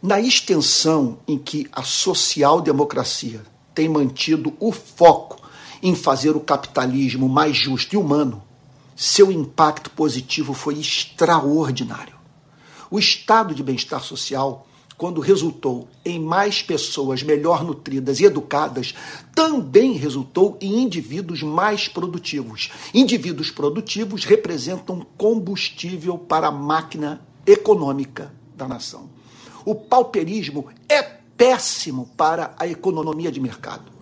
Na extensão em que a social-democracia tem mantido o foco em fazer o capitalismo mais justo e humano, seu impacto positivo foi extraordinário. O estado de bem-estar social, quando resultou em mais pessoas melhor nutridas e educadas, também resultou em indivíduos mais produtivos. Indivíduos produtivos representam combustível para a máquina econômica da nação. O pauperismo é péssimo para a economia de mercado.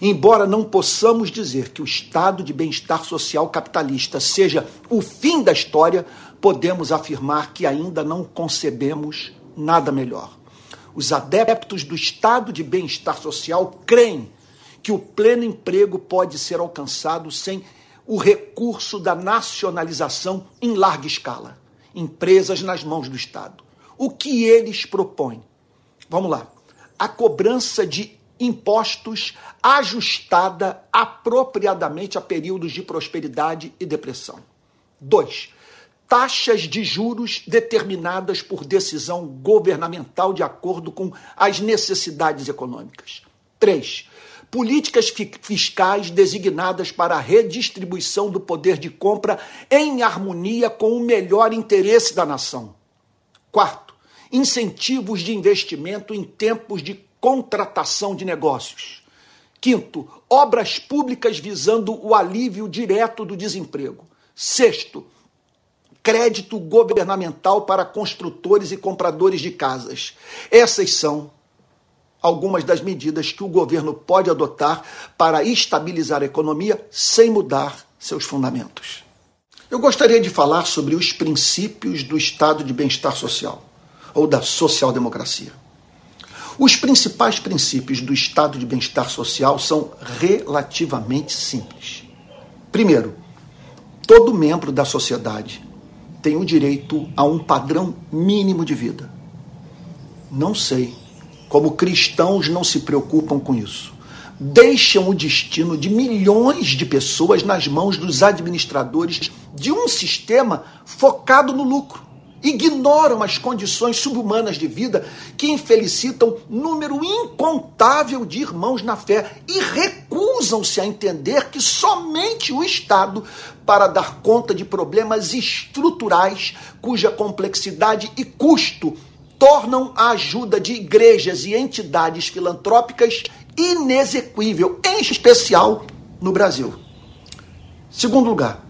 Embora não possamos dizer que o estado de bem-estar social capitalista seja o fim da história, podemos afirmar que ainda não concebemos nada melhor. Os adeptos do estado de bem-estar social creem que o pleno emprego pode ser alcançado sem o recurso da nacionalização em larga escala, empresas nas mãos do Estado. O que eles propõem? Vamos lá. A cobrança de impostos ajustada apropriadamente a períodos de prosperidade e depressão. Dois, taxas de juros determinadas por decisão governamental de acordo com as necessidades econômicas. Três, políticas fiscais designadas para a redistribuição do poder de compra em harmonia com o melhor interesse da nação. Quarto, incentivos de investimento em tempos de contratação de negócios. Quinto, obras públicas visando o alívio direto do desemprego. Sexto, crédito governamental para construtores e compradores de casas. Essas são algumas das medidas que o governo pode adotar para estabilizar a economia sem mudar seus fundamentos. Eu gostaria de falar sobre os princípios do estado de bem-estar social, ou da social-democracia. Os principais princípios do estado de bem-estar social são relativamente simples. Primeiro, todo membro da sociedade tem o direito a um padrão mínimo de vida. Não sei como cristãos não se preocupam com isso. Deixam o destino de milhões de pessoas nas mãos dos administradores de um sistema focado no lucro ignoram as condições subhumanas de vida que infelicitam número incontável de irmãos na fé e recusam-se a entender que somente o Estado, para dar conta de problemas estruturais cuja complexidade e custo tornam a ajuda de igrejas e entidades filantrópicas inexequível, em especial no Brasil. Segundo lugar,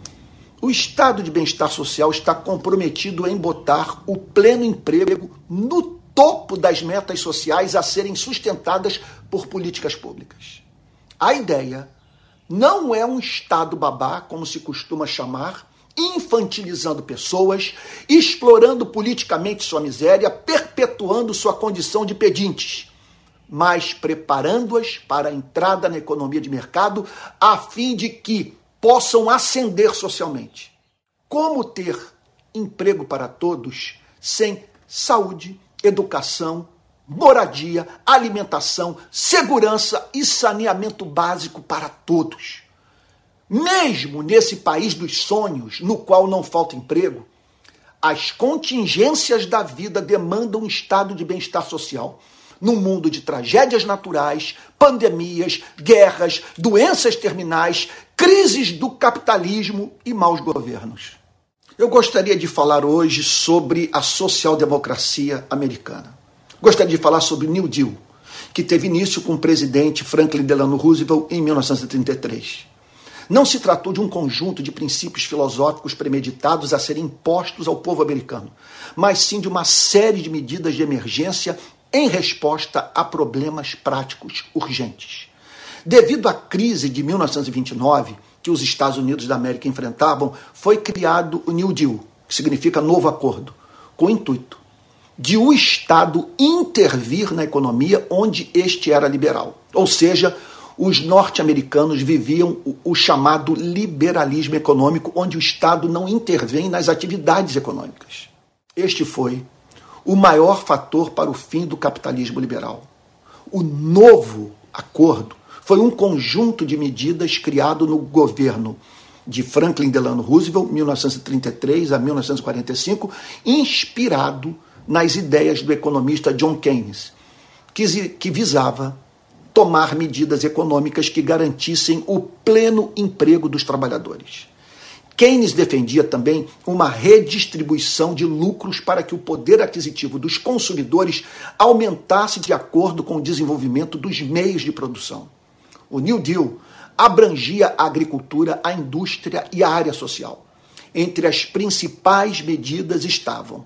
o estado de bem-estar social está comprometido em botar o pleno emprego no topo das metas sociais a serem sustentadas por políticas públicas. A ideia não é um estado babá, como se costuma chamar, infantilizando pessoas, explorando politicamente sua miséria, perpetuando sua condição de pedintes, mas preparando-as para a entrada na economia de mercado a fim de que possam ascender socialmente. Como ter emprego para todos sem saúde, educação, moradia, alimentação, segurança e saneamento básico para todos. Mesmo nesse país dos sonhos, no qual não falta emprego, as contingências da vida demandam um estado de bem-estar social num mundo de tragédias naturais, pandemias, guerras, doenças terminais, crises do capitalismo e maus governos. Eu gostaria de falar hoje sobre a social-democracia americana. Gostaria de falar sobre New Deal, que teve início com o presidente Franklin Delano Roosevelt em 1933. Não se tratou de um conjunto de princípios filosóficos premeditados a serem impostos ao povo americano, mas sim de uma série de medidas de emergência em resposta a problemas práticos urgentes. Devido à crise de 1929 que os Estados Unidos da América enfrentavam, foi criado o New Deal, que significa novo acordo, com o intuito de o Estado intervir na economia onde este era liberal. Ou seja, os norte-americanos viviam o, chamado liberalismo econômico, onde o Estado não intervém nas atividades econômicas. Este foi o maior fator para o fim do capitalismo liberal. O novo acordo foi um conjunto de medidas criado no governo de Franklin Delano Roosevelt, 1933 a 1945, inspirado nas ideias do economista John Keynes, que, visava tomar medidas econômicas que garantissem o pleno emprego dos trabalhadores. Keynes defendia também uma redistribuição de lucros para que o poder aquisitivo dos consumidores aumentasse de acordo com o desenvolvimento dos meios de produção. O New Deal abrangia a agricultura, a indústria e a área social. Entre as principais medidas estavam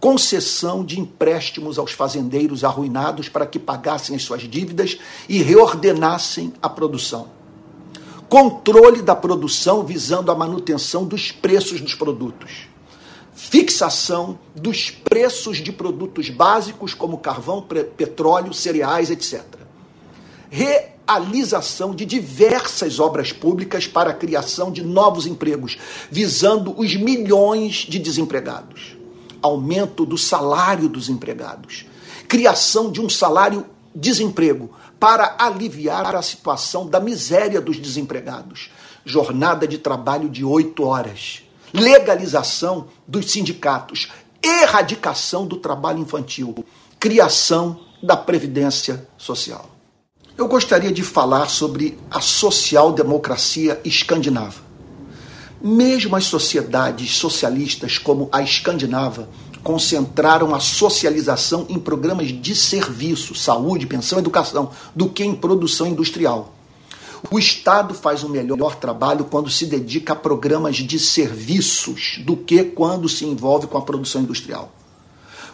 concessão de empréstimos aos fazendeiros arruinados para que pagassem as suas dívidas e reordenassem a produção. Controle da produção visando a manutenção dos preços dos produtos. Fixação dos preços de produtos básicos como carvão, petróleo, cereais, etc. Realização de diversas obras públicas para a criação de novos empregos, visando os milhões de desempregados aumento do salário dos empregados, criação de um salário desemprego para aliviar a situação da miséria dos desempregados, jornada de trabalho de oito horas, legalização dos sindicatos, erradicação do trabalho infantil, criação da previdência social. Eu gostaria de falar sobre a social-democracia escandinava. Mesmo as sociedades socialistas, como a escandinava, concentraram a socialização em programas de serviço, saúde, pensão, educação, do que em produção industrial. O Estado faz um melhor trabalho quando se dedica a programas de serviços do que quando se envolve com a produção industrial.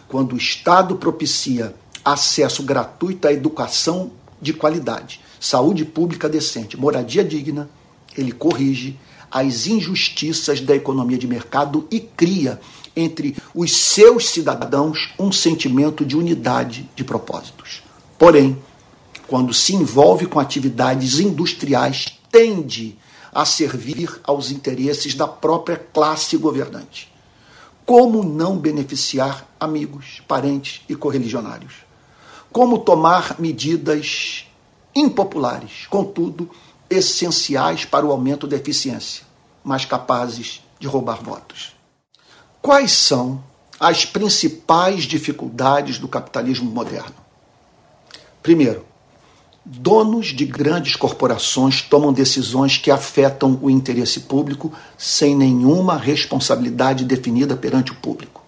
Quando o Estado propicia acesso gratuito à educação de qualidade, saúde pública decente, moradia digna, ele corrige as injustiças da economia de mercado e cria entre os seus cidadãos um sentimento de unidade de propósitos. Porém, quando se envolve com atividades industriais, tende a servir aos interesses da própria classe governante. Como não beneficiar amigos, parentes e correligionários? Como tomar medidas impopulares, contudo, essenciais para o aumento da eficiência? mas capazes de roubar votos. Quais são as principais dificuldades do capitalismo moderno? Primeiro, donos de grandes corporações tomam decisões que afetam o interesse público sem nenhuma responsabilidade definida perante o público.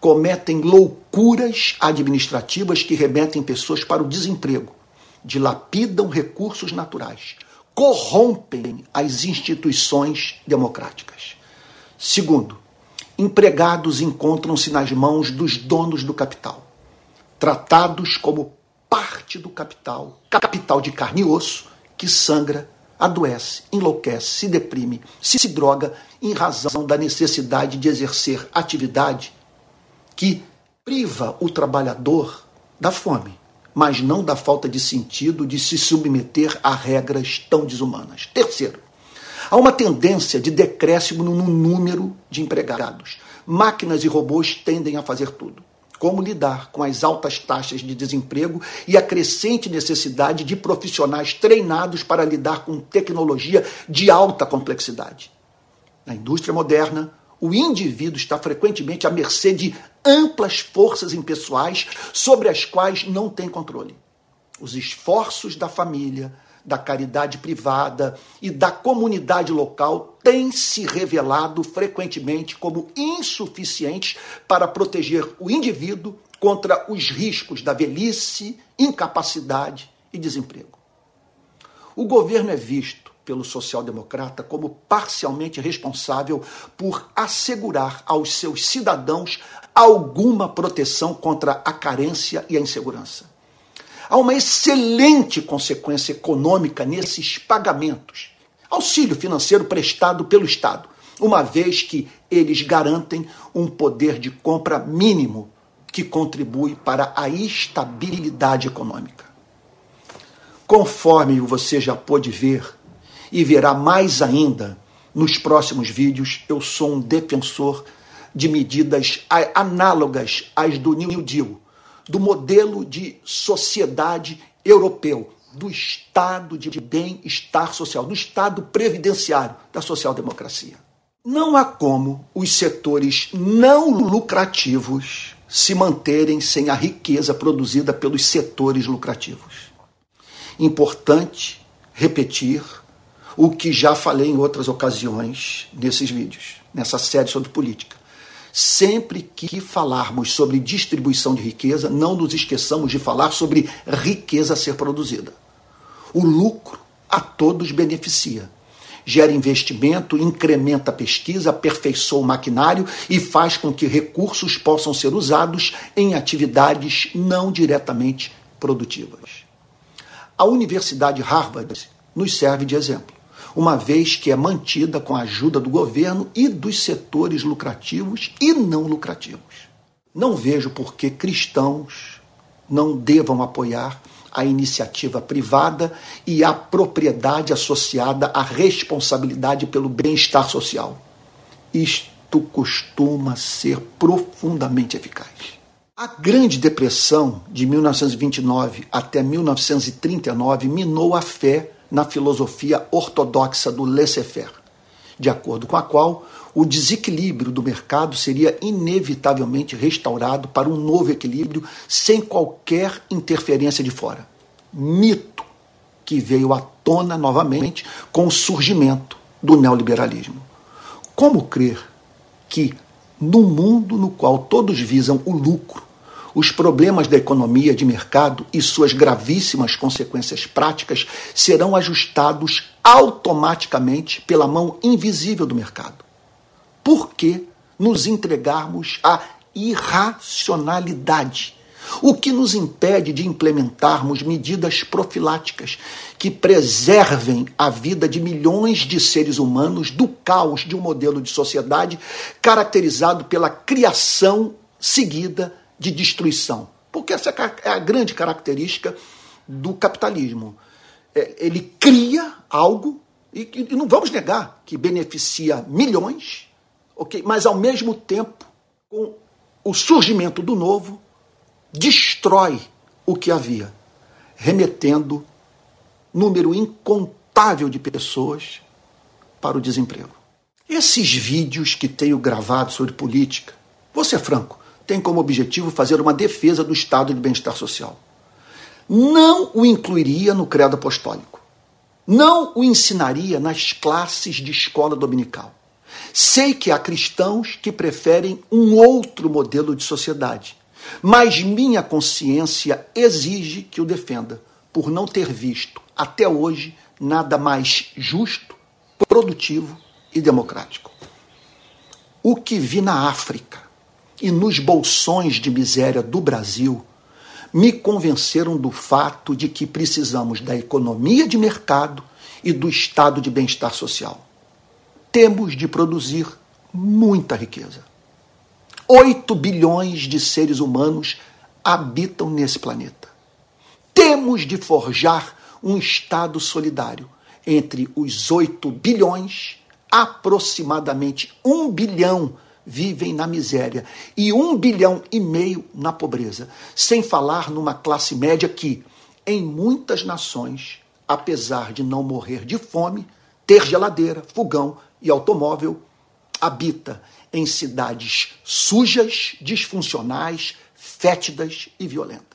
Cometem loucuras administrativas que remetem pessoas para o desemprego, dilapidam recursos naturais, corrompem as instituições democráticas. Segundo, empregados encontram-se nas mãos dos donos do capital, tratados como parte do capital, capital de carne e osso, que sangra, adoece, enlouquece, se deprime, se, se droga em razão da necessidade de exercer atividade que priva o trabalhador da fome mas não da falta de sentido de se submeter a regras tão desumanas. Terceiro, há uma tendência de decréscimo no número de empregados. Máquinas e robôs tendem a fazer tudo. Como lidar com as altas taxas de desemprego e a crescente necessidade de profissionais treinados para lidar com tecnologia de alta complexidade? Na indústria moderna, o indivíduo está frequentemente à mercê de amplas forças impessoais sobre as quais não tem controle. Os esforços da família, da caridade privada e da comunidade local têm se revelado frequentemente como insuficientes para proteger o indivíduo contra os riscos da velhice, incapacidade e desemprego. O governo é visto pelo social-democrata como parcialmente responsável por assegurar aos seus cidadãos alguma proteção contra a carência e a insegurança. Há uma excelente consequência econômica nesses pagamentos. Auxílio financeiro prestado pelo Estado, uma vez que eles garantem um poder de compra mínimo que contribui para a estabilidade econômica. Conforme você já pôde ver, e verá mais ainda nos próximos vídeos. Eu sou um defensor de medidas análogas às do New Deal, do modelo de sociedade europeu, do estado de bem-estar social, do estado previdenciário da social-democracia. Não há como os setores não lucrativos se manterem sem a riqueza produzida pelos setores lucrativos. Importante repetir o que já falei em outras ocasiões nesses vídeos, nessa série sobre política. Sempre que falarmos sobre distribuição de riqueza, não nos esqueçamos de falar sobre riqueza a ser produzida. O lucro a todos beneficia. Gera investimento, incrementa a pesquisa, aperfeiçoa o maquinário e faz com que recursos possam ser usados em atividades não diretamente produtivas. A Universidade Harvard nos serve de exemplo, uma vez que é mantida com a ajuda do governo e dos setores lucrativos e não lucrativos. Não vejo por que cristãos não devam apoiar a iniciativa privada e a propriedade associada à responsabilidade pelo bem-estar social. Isto costuma ser profundamente eficaz. A Grande Depressão de 1929 até 1939 minou a fé na filosofia ortodoxa do laissez-faire, de acordo com a qual o desequilíbrio do mercado seria inevitavelmente restaurado para um novo equilíbrio sem qualquer interferência de fora. Mito que veio à tona novamente com o surgimento do neoliberalismo. Como crer que, no mundo no qual todos visam o lucro, os problemas da economia de mercado e suas gravíssimas consequências práticas serão ajustados automaticamente pela mão invisível do mercado? Por que nos entregarmos à irracionalidade? O que nos impede de implementarmos medidas profiláticas que preservem a vida de milhões de seres humanos do caos de um modelo de sociedade caracterizado pela criação seguida de destruição? Porque essa é a grande característica do capitalismo. É, ele cria algo, e, não vamos negar que beneficia milhões, ok? Mas ao mesmo tempo, com o surgimento do novo, destrói o que havia, remetendo número incontável de pessoas para o desemprego. Esses vídeos que tenho gravado sobre política, vou ser franco, tem como objetivo fazer uma defesa do estado de bem-estar social. Não o incluiria no credo apostólico. Não o ensinaria nas classes de escola dominical. Sei que há cristãos que preferem um outro modelo de sociedade, mas minha consciência exige que o defenda, por não ter visto até hoje nada mais justo, produtivo e democrático. O que vi na África e nos bolsões de miséria do Brasil me convenceram do fato de que precisamos da economia de mercado e do estado de bem-estar social temos de produzir muita riqueza. 8 bilhões de seres humanos habitam nesse planeta. Temos de forjar um Estado solidário. Entre os 8 bilhões, aproximadamente 1 bilhão vivem na miséria e 1 bilhão e meio na pobreza. Sem falar numa classe média que, em muitas nações, apesar de não morrer de fome, ter geladeira, fogão, e automóvel, habita em cidades sujas, disfuncionais, fétidas e violentas.